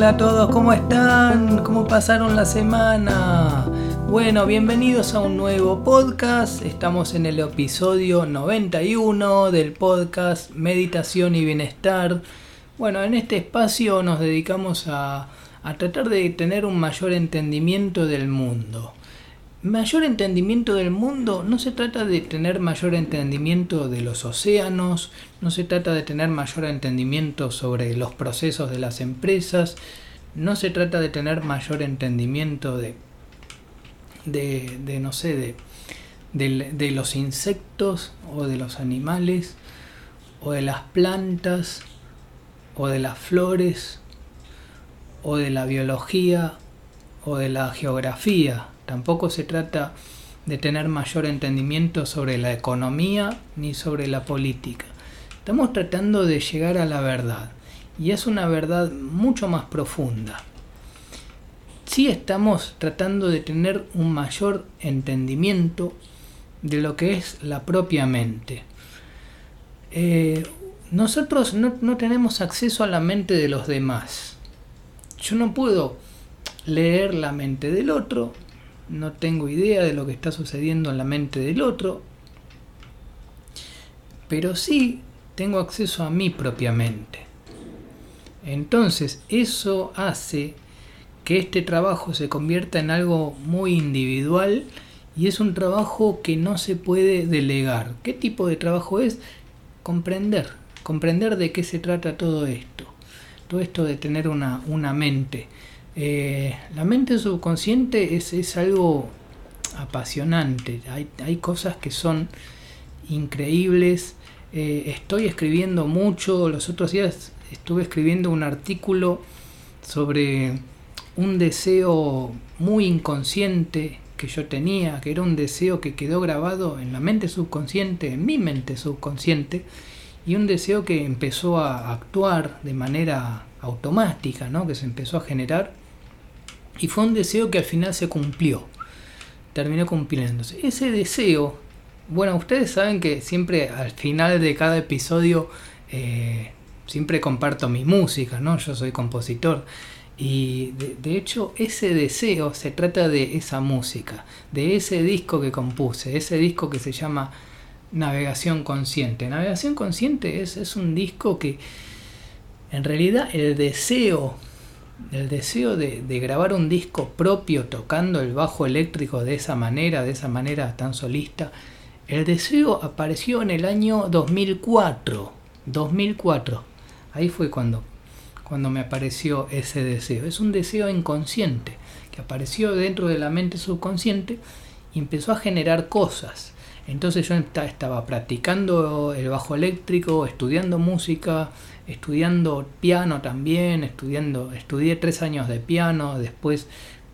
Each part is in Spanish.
Hola a todos, ¿cómo están? ¿Cómo pasaron la semana? Bueno, bienvenidos a un nuevo podcast. Estamos en el episodio 91 del podcast Meditación y Bienestar. Bueno, en este espacio nos dedicamos a, a tratar de tener un mayor entendimiento del mundo. Mayor entendimiento del mundo. No se trata de tener mayor entendimiento de los océanos, no se trata de tener mayor entendimiento sobre los procesos de las empresas, no se trata de tener mayor entendimiento de, de, no sé, de, de los insectos o de los animales o de las plantas o de las flores o de la biología o de la geografía Tampoco se trata de tener mayor entendimiento sobre la economía ni sobre la política. Estamos tratando de llegar a la verdad y es una verdad mucho más profunda. Sí estamos tratando de tener un mayor entendimiento de lo que es la propia mente. Eh, nosotros no, no tenemos acceso a la mente de los demás. Yo no puedo leer la mente del otro, no tengo idea de lo que está sucediendo en la mente del otro, pero sí tengo acceso a mí propiamente. Entonces eso hace que este trabajo se convierta en algo muy individual y es un trabajo que no se puede delegar. ¿Qué tipo de trabajo es? Comprender, comprender de qué se trata todo esto, todo esto de tener una, una mente eh, la mente subconsciente es, algo apasionante, hay, cosas que son increíbles. Eh, estoy escribiendo mucho, los otros días estuve escribiendo un artículo sobre un deseo muy inconsciente que yo tenía, que era un deseo que quedó grabado en la mente subconsciente, en mi mente subconsciente, y un deseo que empezó a actuar de manera automática, ¿no? que se empezó a generar y fue un deseo que al final se cumplió. Terminó cumpliéndose. Ese deseo, bueno, ustedes saben que siempre al final de cada episodio eh, siempre comparto mi música, ¿no? Yo soy compositor. Y de, hecho ese deseo se trata de esa música, de ese disco que compuse, ese disco que se llama Navegación Consciente. Navegación Consciente es, es un disco que en realidad el deseo el deseo de, grabar un disco propio tocando el bajo eléctrico de esa manera, de esa manera tan solista, el deseo apareció en el año 2004. 2004. Ahí fue cuando, cuando me apareció ese deseo. Es un deseo inconsciente que apareció dentro de la mente subconsciente y empezó a generar cosas. Entonces yo estaba practicando el bajo eléctrico, estudiando música, estudiando piano también, estudiando, estudié tres años de piano, después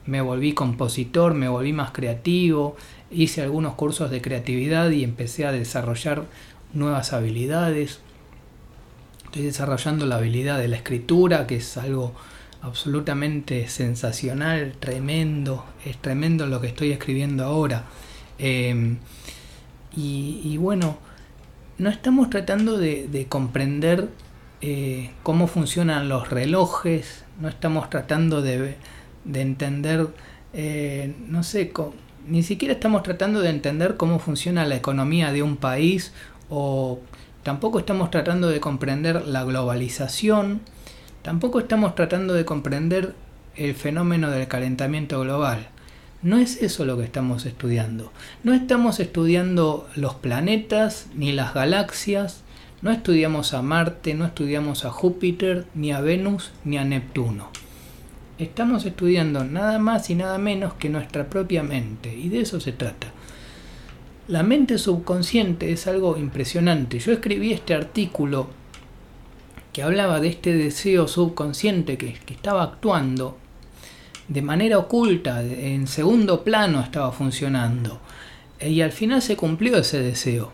me volví compositor, me volví más creativo, hice algunos cursos de creatividad y empecé a desarrollar nuevas habilidades. Estoy desarrollando la habilidad de la escritura, que es algo absolutamente sensacional, tremendo, es tremendo lo que estoy escribiendo ahora. Em, y, bueno, no estamos tratando de comprender eh, cómo funcionan los relojes, no estamos tratando de, entender, eh, no sé, ni siquiera estamos tratando de entender cómo funciona la economía de un país o tampoco estamos tratando de comprender la globalización, tampoco estamos tratando de comprender el fenómeno del calentamiento global. No es eso lo que estamos estudiando. No estamos estudiando los planetas ni las galaxias, no estudiamos a Marte, no estudiamos a Júpiter, ni a Venus, ni a Neptuno. Estamos estudiando nada más y nada menos que nuestra propia mente, y de eso se trata. La mente subconsciente es algo impresionante. Yo escribí este artículo que hablaba de este deseo subconsciente que, que estaba actuando de manera oculta, en segundo plano estaba funcionando. Y al final se cumplió ese deseo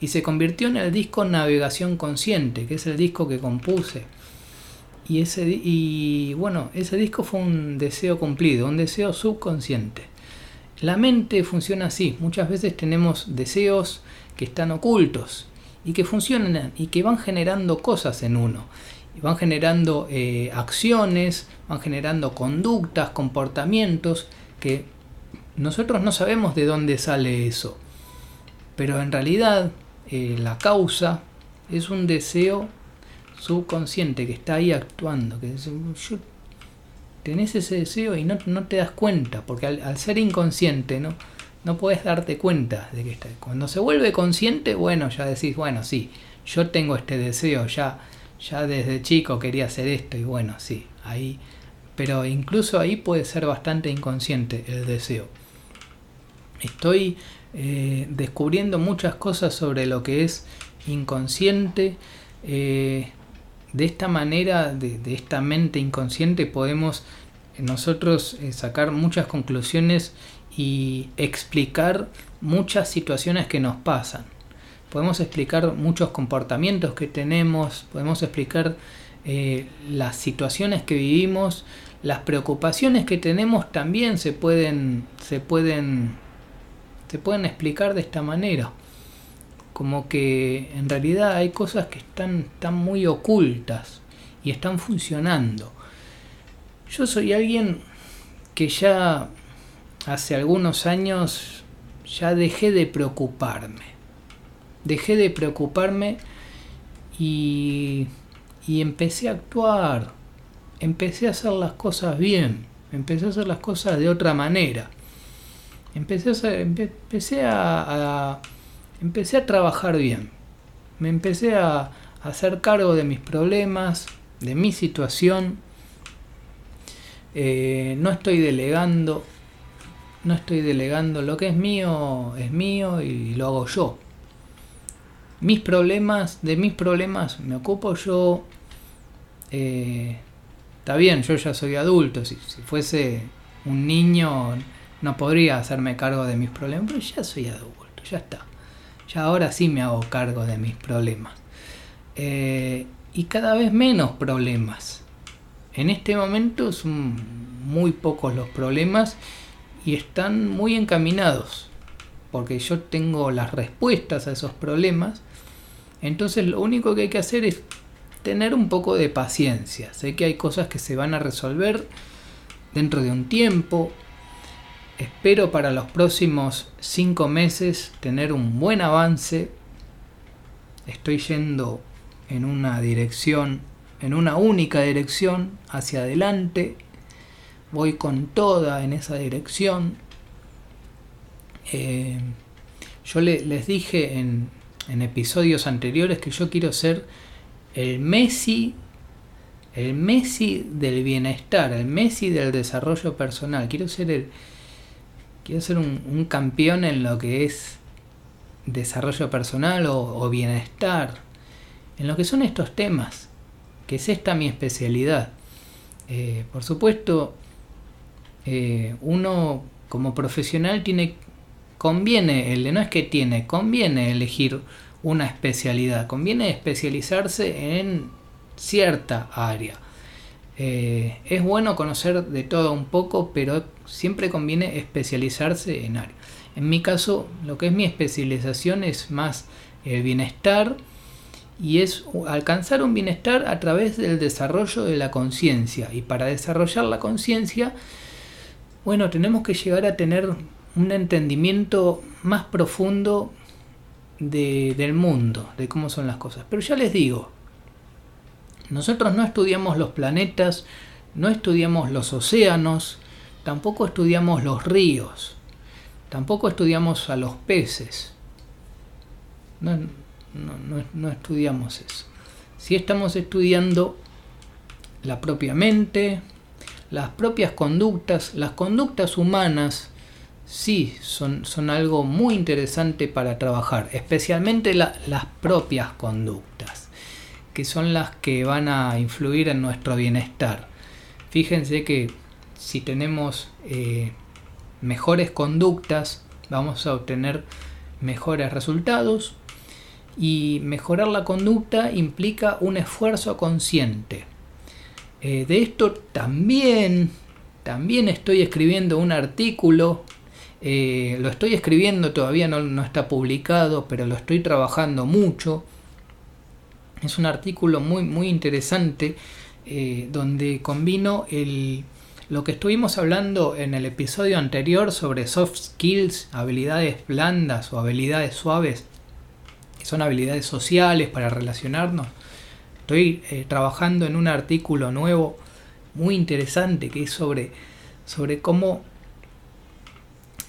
y se convirtió en el disco Navegación Consciente, que es el disco que compuse. Y, ese, y bueno, ese disco fue un deseo cumplido, un deseo subconsciente. La mente funciona así, muchas veces tenemos deseos que están ocultos y que funcionan y que van generando cosas en uno. Van generando eh, acciones, van generando conductas, comportamientos que nosotros no sabemos de dónde sale eso. Pero en realidad eh, la causa es un deseo subconsciente que está ahí actuando. Que tenés ese deseo y no, te das cuenta, porque al, ser inconsciente no, no puedes darte cuenta de que está. Cuando se vuelve consciente, bueno, ya decís, bueno, sí, yo tengo este deseo, ya, ya desde chico quería hacer esto y bueno, sí, ahí. Pero incluso ahí puede ser bastante inconsciente el deseo. Estoy eh, descubriendo muchas cosas sobre lo que es inconsciente. Eh, de esta manera, de, esta mente inconsciente, podemos nosotros eh, sacar muchas conclusiones y explicar muchas situaciones que nos pasan. Podemos explicar muchos comportamientos que tenemos, podemos explicar las situaciones que vivimos, las preocupaciones que tenemos también se pueden, se pueden se pueden explicar de esta manera. Como que en realidad hay cosas que están, están muy ocultas y están funcionando. Yo soy alguien que ya hace algunos años ya dejé de preocuparme. Dejé de preocuparme y, y empecé a actuar. Empecé a hacer las cosas bien. Empecé a hacer las cosas de otra manera empecé a, empecé a, empecé a trabajar bien. Me empecé a, hacer cargo de mis problemas, de mi situación. Eh, no estoy delegando, no estoy delegando. Lo que es mío es mío y lo hago yo. Mis problemas, de mis problemas me ocupo yo. Eh, está bien, yo ya soy adulto. Si, fuese un niño no podría hacerme cargo de mis problemas, pero ya soy adulto, ya está. Ya ahora sí me hago cargo de mis problemas. Eh, y cada vez menos problemas. En este momento son muy pocos los problemas y están muy encaminados, porque yo tengo las respuestas a esos problemas. Entonces lo único que hay que hacer es tener un poco de paciencia. Sé que hay cosas que se van a resolver dentro de un tiempo, Espero para los próximos cinco meses tener un buen avance. Estoy yendo en una dirección, en una única dirección, hacia adelante. Voy con toda en esa dirección. Eh, yo les dije en, episodios anteriores que yo quiero ser el Messi, el Messi del bienestar, el Messi del desarrollo personal. Quiero ser el, quiero ser un, campeón en lo que es desarrollo personal o, bienestar, en lo que son estos temas, que es esta mi especialidad. Eh, por supuesto, eh, uno como profesional tiene, conviene, no es que tiene, conviene elegir una especialidad, conviene especializarse en cierta área. Eh, es bueno conocer de todo un poco, pero siempre conviene especializarse en área. En mi caso, lo que es mi especialización es más el bienestar y es alcanzar un bienestar a través del desarrollo de la conciencia. Y para desarrollar la conciencia, bueno, tenemos que llegar a tener un entendimiento más profundo del mundo, de cómo son las cosas. Pero ya les digo, nosotros no estudiamos los planetas, no estudiamos los océanos, tampoco estudiamos los ríos, tampoco estudiamos a los peces. No, no, estudiamos eso. Si estamos estudiando la propia mente, las propias conductas, las conductas humanas, sí son, son algo muy interesante para trabajar, especialmente las propias conductas que son las que van a influir en nuestro bienestar. Fíjense que si tenemos eh, mejores conductas, vamos a obtener mejores resultados y mejorar la conducta implica un esfuerzo consciente. Eh, de esto también, también estoy escribiendo un artículo, eh, lo estoy escribiendo, todavía no, está publicado, pero lo estoy trabajando mucho Es un artículo muy, muy interesante eh, donde combino el, lo que estuvimos hablando en el episodio anterior sobre soft skills, habilidades blandas o habilidades suaves, que son habilidades sociales para relacionarnos. Estoy eh, trabajando en un artículo nuevo muy interesante que es sobre, sobre cómo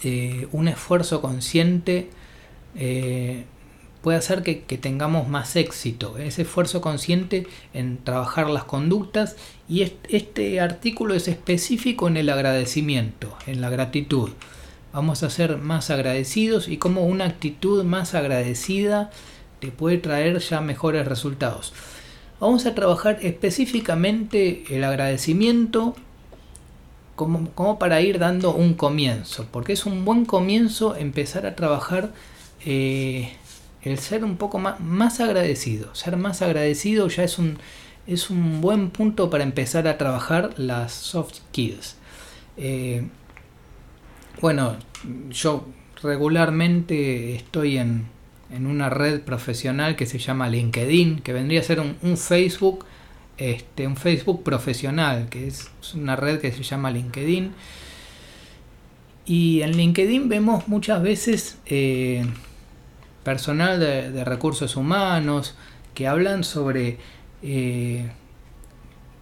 eh, un esfuerzo consciente puede hacer que, tengamos más éxito, ese esfuerzo consciente en trabajar las conductas y este, artículo es específico en el agradecimiento, en la gratitud. Vamos a ser más agradecidos y cómo una actitud más agradecida te puede traer ya mejores resultados. Vamos a trabajar específicamente el agradecimiento como, como, para ir dando un comienzo, porque es un buen comienzo empezar a trabajar eh, el ser un poco más, más agradecido. Ser más agradecido ya es un, es un buen punto para empezar a trabajar las soft skills. Eh, bueno, yo regularmente estoy en, en, una red profesional que se llama LinkedIn, que vendría a ser un, Facebook, este, un Facebook profesional, que es una red que se llama LinkedIn. Y en LinkedIn vemos muchas veces eh, personal de, recursos humanos que hablan sobre eh,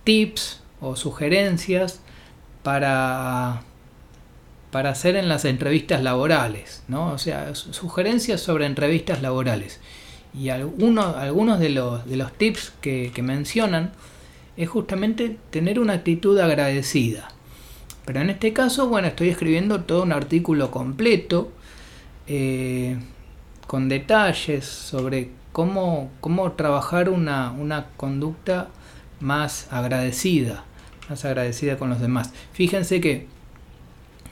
tips o sugerencias para, para hacer en las entrevistas laborales, ¿no? O sea, sugerencias sobre entrevistas laborales. Y algunos, algunos de, los, de los tips que, mencionan es justamente tener una actitud agradecida. Pero en este caso, bueno, estoy escribiendo todo un artículo completo eh, con detalles sobre cómo, cómo trabajar una, una conducta más agradecida, más agradecida con los demás. Fíjense que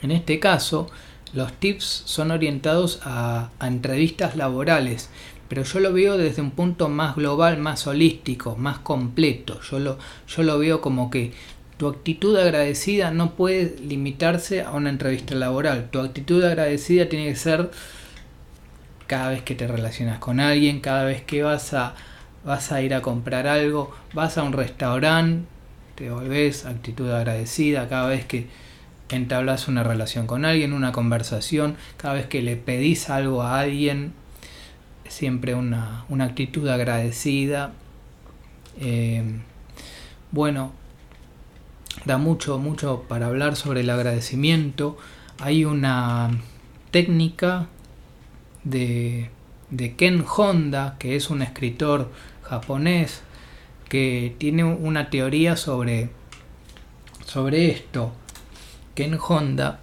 en este caso los tips son orientados a, entrevistas laborales, pero yo lo veo desde un punto más global, más holístico, más completo. Yo lo, yo lo veo como que tu actitud agradecida no puede limitarse a una entrevista laboral. Tu actitud agradecida tiene que ser cada vez que te relacionas con alguien, cada vez que vas a, vas a ir a comprar algo, vas a un restaurante, te volvés actitud agradecida, cada vez que entablas una relación con alguien, una conversación, cada vez que le pedís algo a alguien, siempre una, actitud agradecida. Eh, bueno, da mucho, mucho para hablar sobre el agradecimiento. Hay una técnica de, Ken Honda, que es un escritor japonés que tiene una teoría sobre, sobre esto. Ken Honda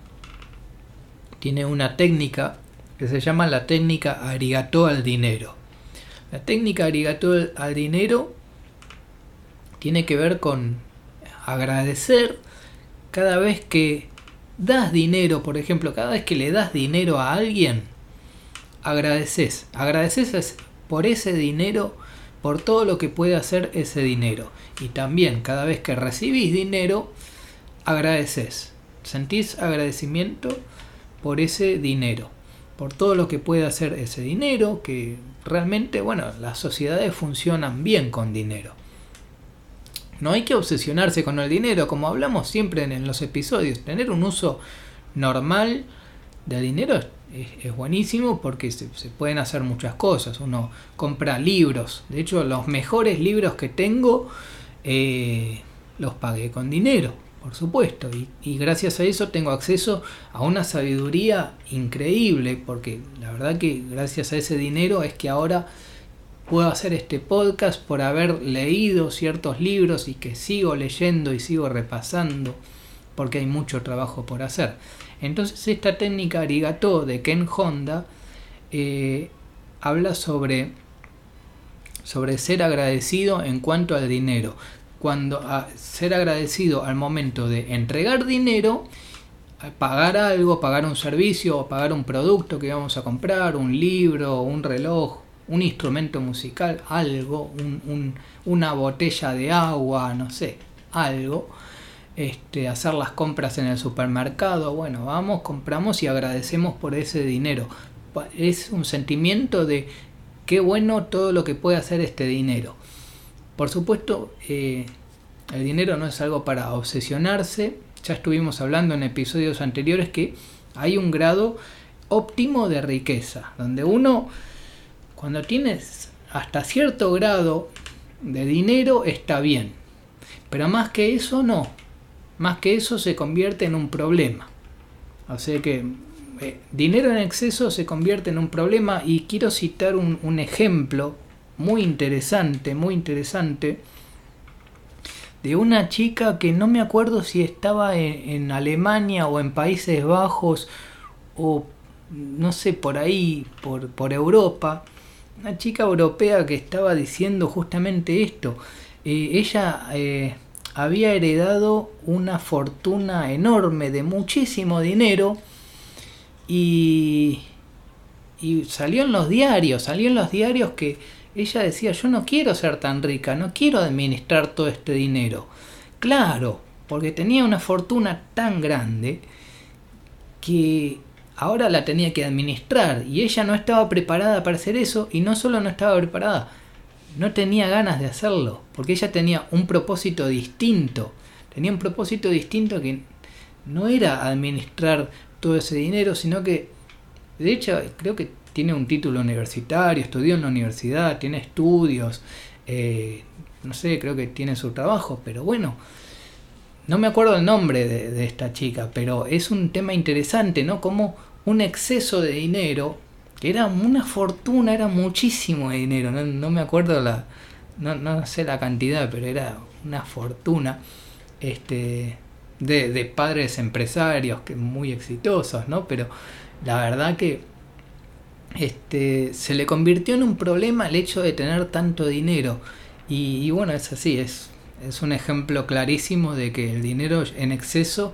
tiene una técnica que se llama la técnica arigato al dinero. La técnica arigato al dinero tiene que ver con agradecer cada vez que das dinero, por ejemplo, cada vez que le das dinero a alguien, agradeces. Agradeces por ese dinero, por todo lo que puede hacer ese dinero. Y también cada vez que recibís dinero, agradeces. Sentís agradecimiento por ese dinero, por todo lo que puede hacer ese dinero, que realmente, bueno, las sociedades funcionan bien con dinero. No hay que obsesionarse con el dinero, como hablamos siempre en, los episodios. Tener un uso normal del dinero es, buenísimo porque se, pueden hacer muchas cosas. Uno compra libros. De hecho, los mejores libros que tengo eh, los pagué con dinero, por supuesto. Y, gracias a eso tengo acceso a una sabiduría increíble. Porque la verdad que gracias a ese dinero es que ahora puedo hacer este podcast por haber leído ciertos libros y que sigo leyendo y sigo repasando porque hay mucho trabajo por hacer. Entonces esta técnica arigato de Ken Honda eh, habla sobre, sobre ser agradecido en cuanto al dinero. Cuando a ser agradecido al momento de entregar dinero, pagar algo, pagar un servicio o pagar un producto que vamos a comprar, un libro, un reloj, un instrumento musical, algo, una botella de agua, no sé, algo este, hacer las compras en el supermercado. Bueno, vamos, compramos y agradecemos por ese dinero. Es un sentimiento de qué bueno todo lo que puede hacer este dinero. Por supuesto, eh, el dinero no es algo para obsesionarse. Ya estuvimos hablando en episodios anteriores que hay un grado óptimo de riqueza, donde uno, cuando tienes hasta cierto grado de dinero, está bien. Pero más que eso, no. Más que eso se convierte en un problema. Sea que eh, dinero en exceso se convierte en un problema y quiero citar un, ejemplo muy interesante, muy interesante, de una chica que no me acuerdo si estaba en, Alemania o en Países Bajos o no sé, por ahí, por, por Europa, una chica europea que estaba diciendo justamente esto. Eh, ella eh, había heredado una fortuna enorme de muchísimo dinero y, y salió en los diarios, salió en los diarios que ella decía, yo no quiero ser tan rica, no quiero administrar todo este dinero. Claro, porque tenía una fortuna tan grande que ahora la tenía que administrar y ella no estaba preparada para hacer eso y no solo no estaba preparada, no tenía ganas de hacerlo, porque ella tenía un propósito distinto, tenía un propósito distinto que no era administrar todo ese dinero, sino que, de hecho, creo que tiene un título universitario, estudió en la universidad, tiene estudios, eh, no sé, creo que tiene su trabajo, pero bueno, no me acuerdo el nombre de, esta chica, pero es un tema interesante, ¿no? Como un exceso de dinero, que era una fortuna, era muchísimo dinero, no, me acuerdo la, no, no, sé la cantidad, pero era una fortuna, este, de, padres empresarios que muy exitosos, ¿no? Pero la verdad que este, se le convirtió en un problema el hecho de tener tanto dinero. Y, bueno, es así, es, es un ejemplo clarísimo de que el dinero en exceso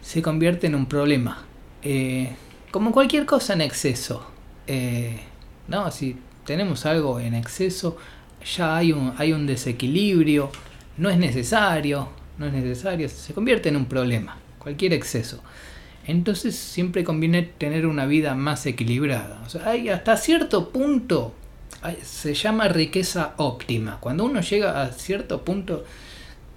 se convierte en un problema. Eh, como cualquier cosa en exceso. Eh, no, si tenemos algo en exceso, ya hay un, hay un desequilibrio, no es necesario, no es necesario, se convierte en un problema, cualquier exceso. Entonces siempre conviene tener una vida más equilibrada. O sea, hay hasta cierto punto se llama riqueza óptima. Cuando uno llega a cierto punto,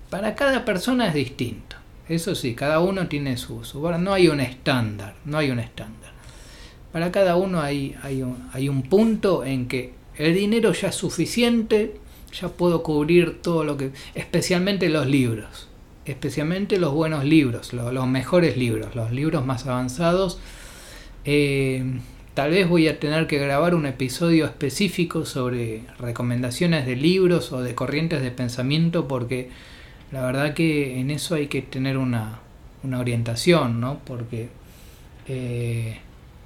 para cada persona es distinto. Eso sí, cada uno tiene su, su no hay un estándar, no hay un estándar. Para cada uno hay, hay, un, hay un punto en que el dinero ya es suficiente ya puedo cubrir todo lo que, especialmente los libros, especialmente los buenos libros, los, mejores libros, los libros más avanzados. Eh, tal vez voy a tener que grabar un episodio específico sobre recomendaciones de libros o de corrientes de pensamiento porque la verdad que en eso hay que tener una, una orientación, ¿no? Porque eh,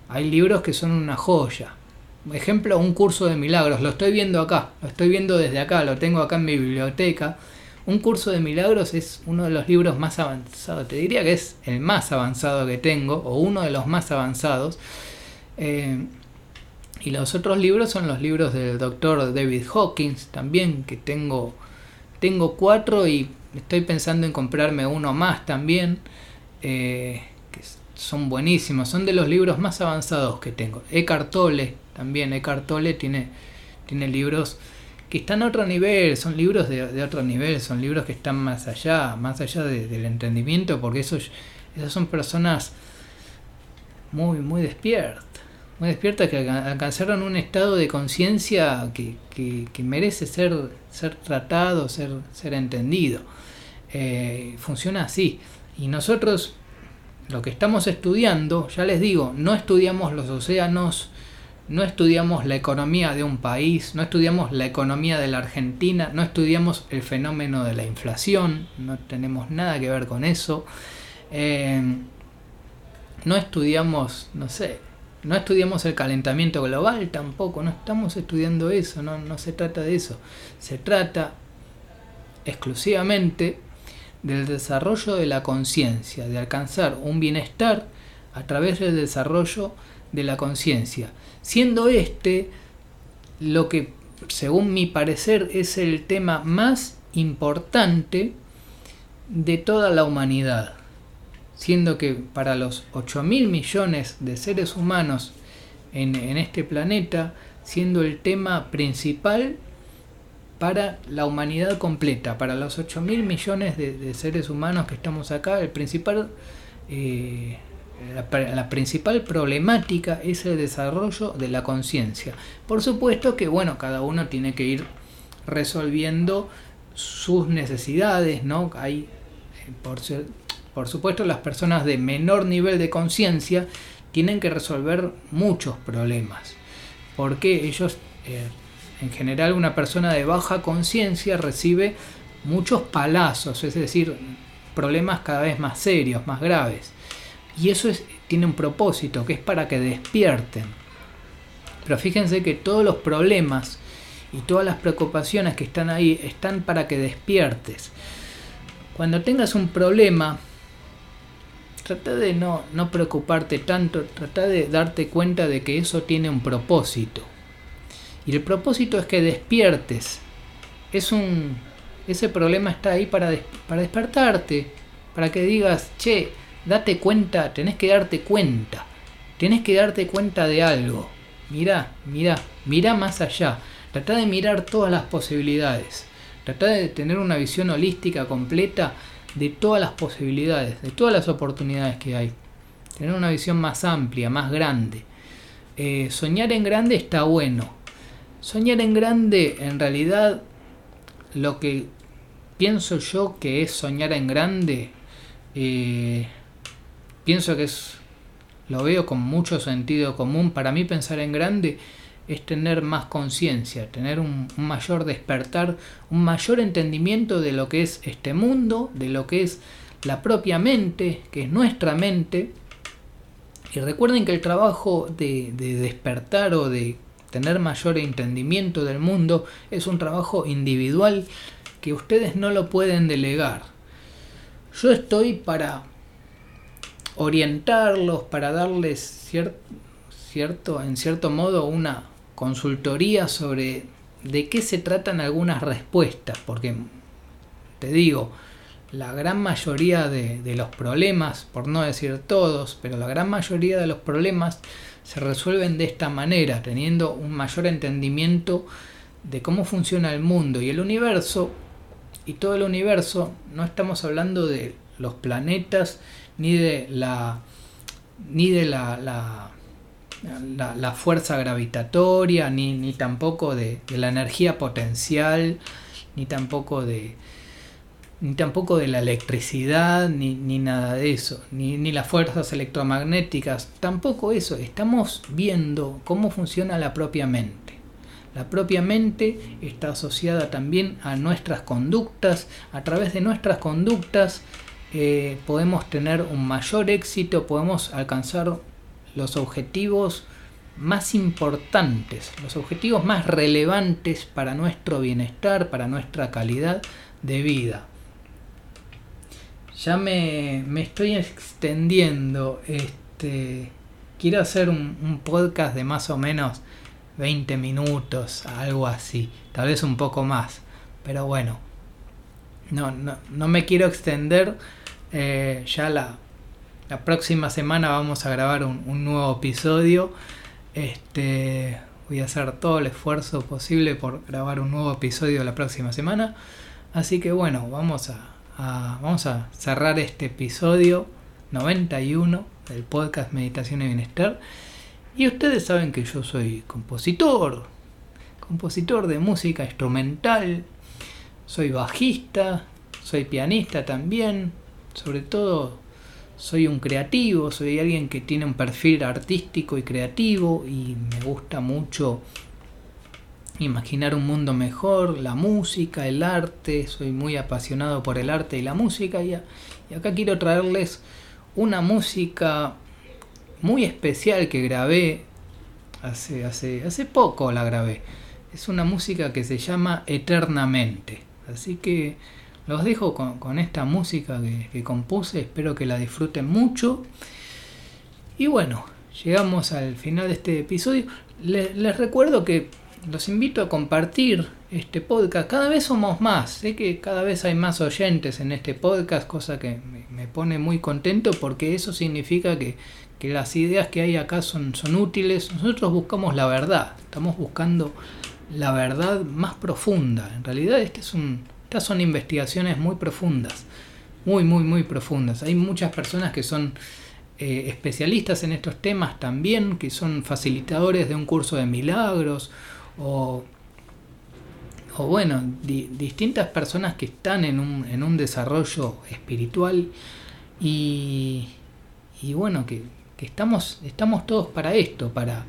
hay libros que son una joya ejemplo, un curso de milagros. Lo estoy viendo acá, lo estoy viendo desde acá, lo tengo acá en mi biblioteca. Un curso de milagros es uno de los libros más avanzados, te diría que es el más avanzado que tengo, o uno de los más avanzados. Eh, y los otros libros son los libros del doctor David Hawkins, también, que tengo, tengo cuatro y estoy pensando en comprarme uno más también. Eh, que son buenísimos, son de los libros más avanzados que tengo. Eckhart Tolle también Eckhart Tolle tiene, tiene libros que están a otro nivel, son libros de, otro nivel, son libros que están más allá, más allá del entendimiento, porque esos, esas son personas muy, muy despiertas, muy despiertas que alcanzaron un estado de conciencia que, merece ser, ser tratado, ser, ser entendido. Eh, funciona así. Y nosotros, lo que estamos estudiando, ya les digo, no estudiamos los océanos, no estudiamos la economía de un país, no estudiamos la economía de la Argentina, no estudiamos el fenómeno de la inflación, no tenemos nada que ver con eso. Eh, no estudiamos, no sé, no estudiamos el calentamiento global tampoco, no estamos estudiando eso, no, no se trata de eso. Se trata exclusivamente del desarrollo de la conciencia, de alcanzar un bienestar a través del desarrollo de la conciencia siendo este lo que, según mi parecer, es el tema más importante de toda la humanidad, siendo que para los 8 mil millones de seres humanos en, en este planeta, siendo el tema principal para la humanidad completa, para los 8 mil millones de, seres humanos que estamos acá, el principal, eh, la, principal problemática es el desarrollo de la conciencia. Por supuesto que, bueno, cada uno tiene que ir resolviendo sus necesidades, ¿no? Hay, eh, por, por supuesto, las personas de menor nivel de conciencia tienen que resolver muchos problemas, porque ellos... Eh, en general una persona de baja conciencia recibe muchos palazos, es decir, problemas cada vez más serios, más graves. Y eso tiene un propósito, que es para que despierten. Pero fíjense que todos los problemas y todas las preocupaciones que están ahí están para que despiertes. Cuando tengas un problema, trata de no, no preocuparte tanto, trata de darte cuenta de que eso tiene un propósito. Y el propósito es que despiertes. Es un, ese problema está ahí para, para despertarte, para que digas, che, date cuenta, tenés que darte cuenta, tenés que darte cuenta de algo. Mira, mira, mira más allá. Trata de mirar todas las posibilidades. Trata de tener una visión holística completa de todas las posibilidades, de todas las oportunidades que hay. Tener una visión más amplia, más grande. Eh, soñar en grande está bueno, Soñar en grande, en realidad, lo que pienso yo que es soñar en grande, eh, pienso que es, lo veo con mucho sentido común. Para mí pensar en grande es tener más conciencia, tener un, un, mayor despertar, un mayor entendimiento de lo que es este mundo, de lo que es la propia mente, que es nuestra mente. Y recuerden que el trabajo de, de despertar o de tener mayor entendimiento del mundo es un trabajo individual que ustedes no lo pueden delegar. Yo estoy para orientarlos, para darles cierto, en cierto modo una consultoría sobre de qué se tratan algunas respuestas, porque te digo, la gran mayoría de, de los problemas, por no decir todos, pero la gran mayoría de los problemas se resuelven de esta manera, teniendo un mayor entendimiento de cómo funciona el mundo y el universo. Y todo el universo, no estamos hablando de los planetas ni de la ni de la, la, fuerza gravitatoria, ni, ni tampoco de, de la energía potencial, ni tampoco de, ni tampoco de la electricidad, ni, nada de eso, ni, ni, las fuerzas electromagnéticas, tampoco eso. Estamos viendo cómo funciona la propia mente. La propia mente está asociada también a nuestras conductas. A través de nuestras conductas eh, podemos tener un mayor éxito, podemos alcanzar los objetivos más importantes, los objetivos más relevantes para nuestro bienestar, para nuestra calidad de vida ya me, estoy extendiendo. Este, quiero hacer un, podcast de más o menos 20 minutos, algo así, tal vez un poco más. Pero bueno, no, no, me quiero extender. Eh, ya la, la, próxima semana vamos a grabar un, nuevo episodio. Este, voy a hacer todo el esfuerzo posible por grabar un nuevo episodio la próxima semana. Así que bueno, vamos a, vamos a cerrar este episodio 91 del podcast Meditación y Bienestar. Y ustedes saben que yo soy compositor, compositor de música instrumental, soy bajista, soy pianista también, sobre todo soy un creativo, soy alguien que tiene un perfil artístico y creativo y me gusta mucho imaginar un mundo mejor, la música, el arte, soy muy apasionado por el arte y la música y, acá quiero traerles una música muy especial que grabé hace, hace, hace poco la grabé. Es una música que se llama Eternamente. Así que los dejo con, esta música que, compuse, espero que la disfruten mucho. Y bueno, llegamos al final de este episodio. les recuerdo que los invito a compartir este podcast. Cada vez somos más. Sé que cada vez hay más oyentes en este podcast, cosa que me, pone muy contento porque eso significa que, las ideas que hay acá son, son útiles. Nosotros buscamos la verdad. Estamos buscando la verdad más profunda. En realidad este es un, estas son investigaciones muy profundas, muy, muy, muy profundas. Hay muchas personas que son eh, especialistas en estos temas también, que son facilitadores de un curso de milagros o, o bueno, distintas personas que están en un, en un desarrollo espiritual y, y bueno, que, que, estamos, estamos todos para esto, para,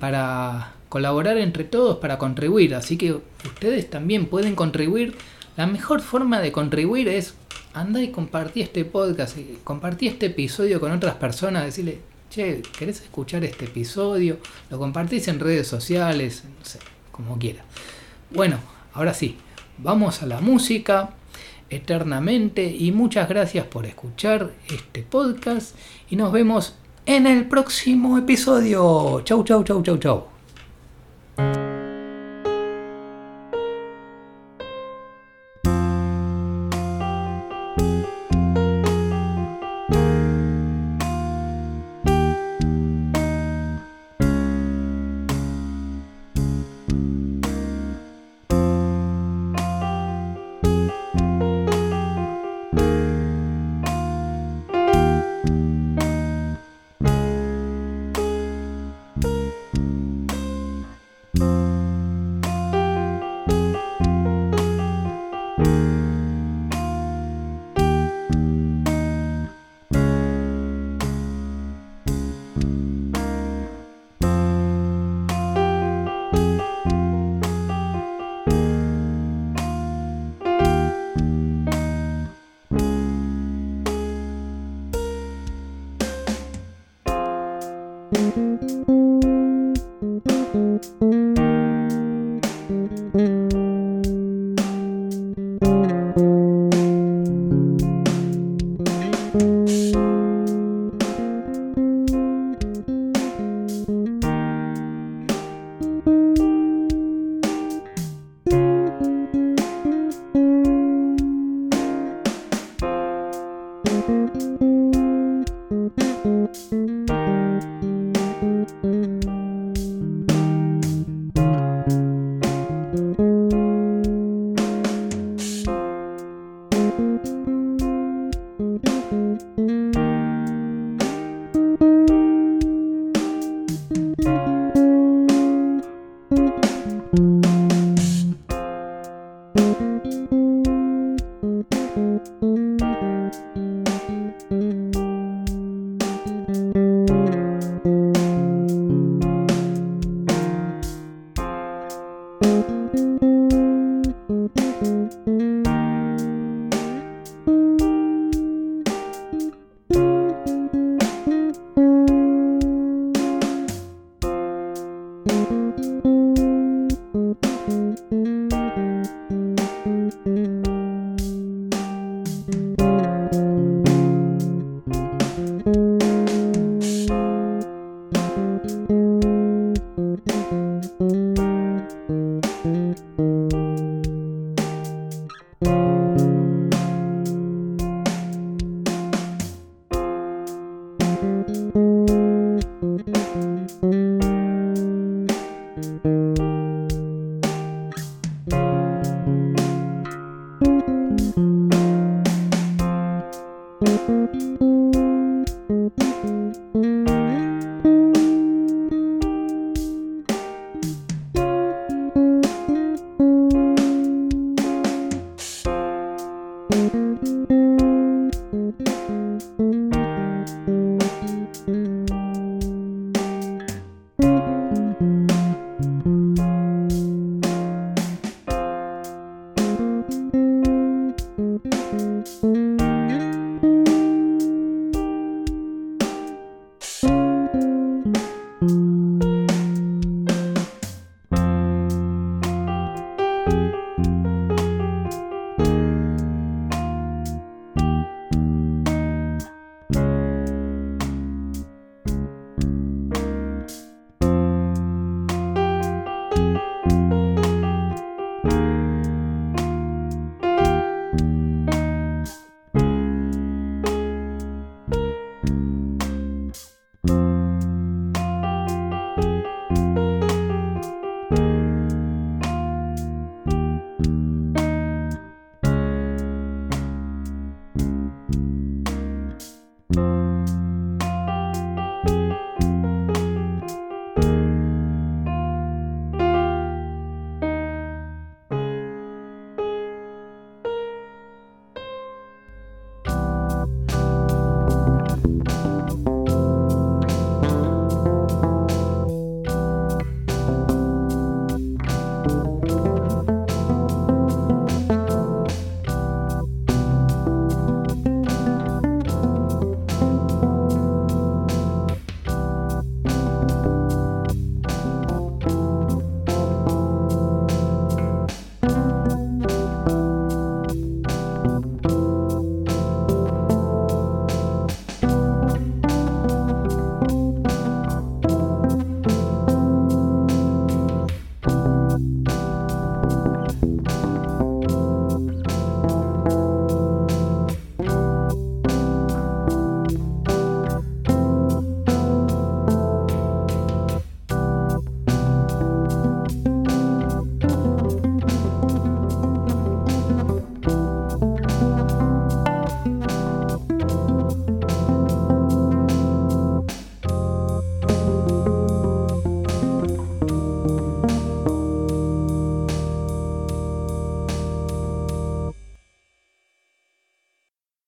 para colaborar entre todos, para contribuir. Así que ustedes también pueden contribuir. La mejor forma de contribuir es andar y compartir este podcast, compartir este episodio con otras personas, decirle, che, ¿querés escuchar este episodio? Lo compartís en redes sociales, no sé, como quiera. Bueno, ahora sí, vamos a la música eternamente y muchas gracias por escuchar este podcast y nos vemos en el próximo episodio. Chau, chau, chau, chau, chau.